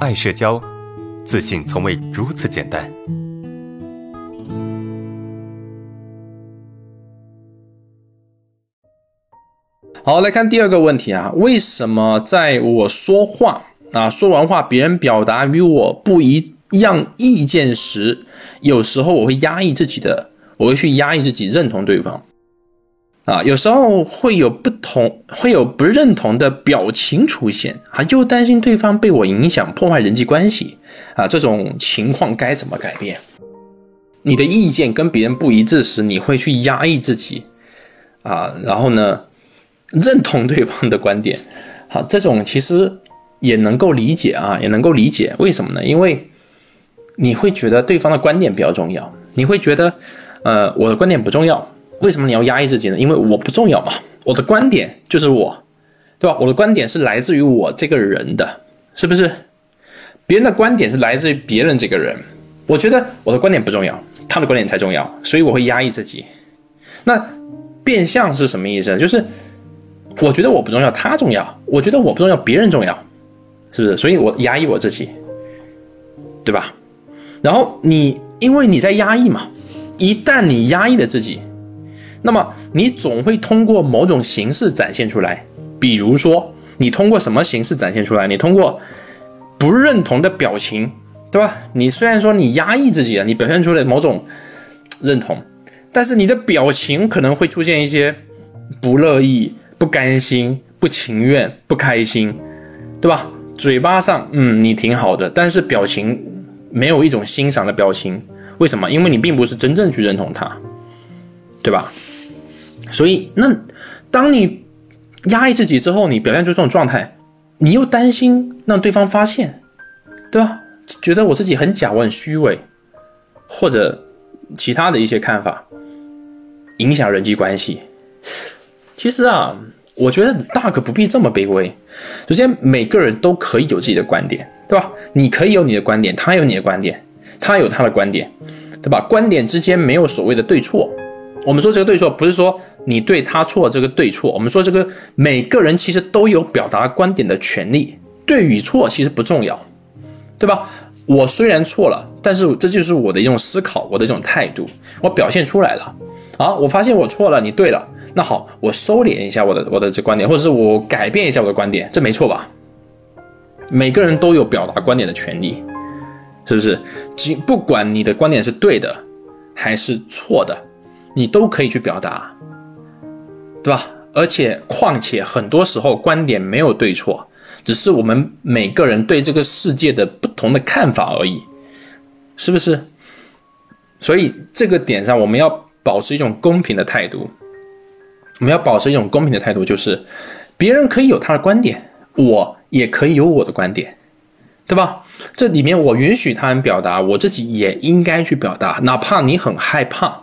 爱社交，自信从未如此简单。好，来看第二个问题啊，为什么在我说话啊说完话，别人表达与我不一样意见时，有时候我会压抑自己的，我会去压抑自己认同对方啊，有时候会有不同，会有不认同的表情出现啊，又担心对方被我影响，破坏人际关系啊，这种情况该怎么改变？你的意见跟别人不一致时，你会去压抑自己啊，然后呢？认同对方的观点，好，这种其实也能够理解啊，也能够理解。为什么呢？因为你会觉得对方的观点比较重要，你会觉得，呃，我的观点不重要。为什么你要压抑自己呢？因为我不重要嘛，我的观点就是我，对吧？我的观点是来自于我这个人的，是不是？别人的观点是来自于别人这个人，我觉得我的观点不重要，他的观点才重要，所以我会压抑自己。那变相是什么意思？就是。我觉得我不重要，他重要；我觉得我不重要，别人重要，是不是？所以我压抑我自己，对吧？然后你因为你在压抑嘛，一旦你压抑了自己，那么你总会通过某种形式展现出来。比如说，你通过什么形式展现出来？你通过不认同的表情，对吧？你虽然说你压抑自己了，你表现出了某种认同，但是你的表情可能会出现一些不乐意。不甘心、不情愿、不开心，对吧？嘴巴上，嗯，你挺好的，但是表情没有一种欣赏的表情。为什么？因为你并不是真正去认同他，对吧？所以，那当你压抑自己之后，你表现出这种状态，你又担心让对方发现，对吧？觉得我自己很假，我很虚伪，或者其他的一些看法，影响人际关系。其实啊，我觉得大可不必这么卑微。首先，每个人都可以有自己的观点，对吧？你可以有你的观点，他有你的观点，他有他的观点，对吧？观点之间没有所谓的对错。我们说这个对错，不是说你对他错这个对错。我们说这个每个人其实都有表达观点的权利，对与错其实不重要，对吧？我虽然错了，但是这就是我的一种思考，我的一种态度，我表现出来了。啊，我发现我错了，你对了。那好，我收敛一下我的我的这观点，或者是我改变一下我的观点，这没错吧？每个人都有表达观点的权利，是不是？即不管你的观点是对的还是错的，你都可以去表达，对吧？而且况且很多时候观点没有对错，只是我们每个人对这个世界的不同的看法而已，是不是？所以这个点上我们要。保持一种公平的态度，我们要保持一种公平的态度，就是别人可以有他的观点，我也可以有我的观点，对吧？这里面我允许他人表达，我自己也应该去表达，哪怕你很害怕，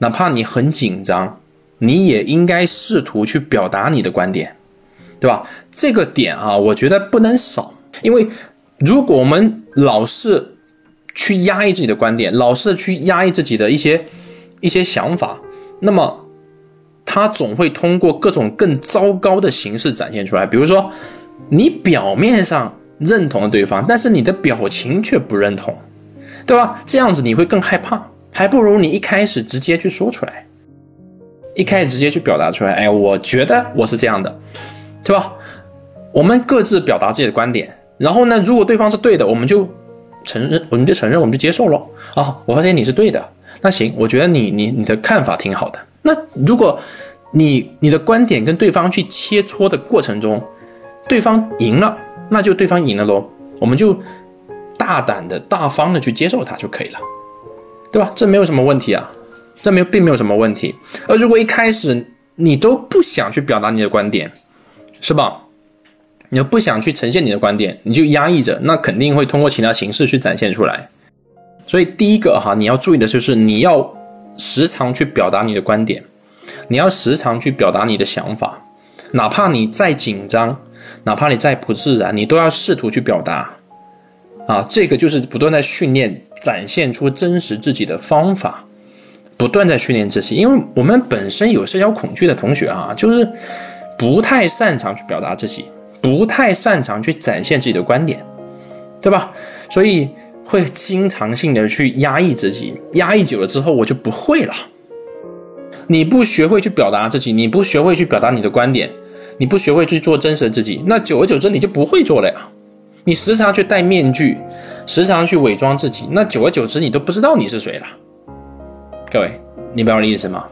哪怕你很紧张，你也应该试图去表达你的观点，对吧？这个点啊，我觉得不能少，因为如果我们老是去压抑自己的观点，老是去压抑自己的一些。一些想法，那么他总会通过各种更糟糕的形式展现出来。比如说，你表面上认同了对方，但是你的表情却不认同，对吧？这样子你会更害怕，还不如你一开始直接去说出来，一开始直接去表达出来。哎，我觉得我是这样的，对吧？我们各自表达自己的观点，然后呢，如果对方是对的，我们就承认，我们就承认，我们就接受咯。啊，我发现你是对的。那行，我觉得你你你的看法挺好的。那如果你你的观点跟对方去切磋的过程中，对方赢了，那就对方赢了喽。我们就大胆的大方的去接受他就可以了，对吧？这没有什么问题啊，这没有并没有什么问题。而如果一开始你都不想去表达你的观点，是吧？你又不想去呈现你的观点，你就压抑着，那肯定会通过其他形式去展现出来。所以第一个哈，你要注意的就是你要时常去表达你的观点，你要时常去表达你的想法，哪怕你再紧张，哪怕你再不自然，你都要试图去表达。啊，这个就是不断在训练，展现出真实自己的方法，不断在训练自己。因为我们本身有社交恐惧的同学啊，就是不太擅长去表达自己，不太擅长去展现自己的观点。对吧？所以会经常性的去压抑自己，压抑久了之后，我就不会了。你不学会去表达自己，你不学会去表达你的观点，你不学会去做真实的自己，那久而久之你就不会做了呀。你时常去戴面具，时常去伪装自己，那久而久之你都不知道你是谁了。各位，你明白我的意思吗？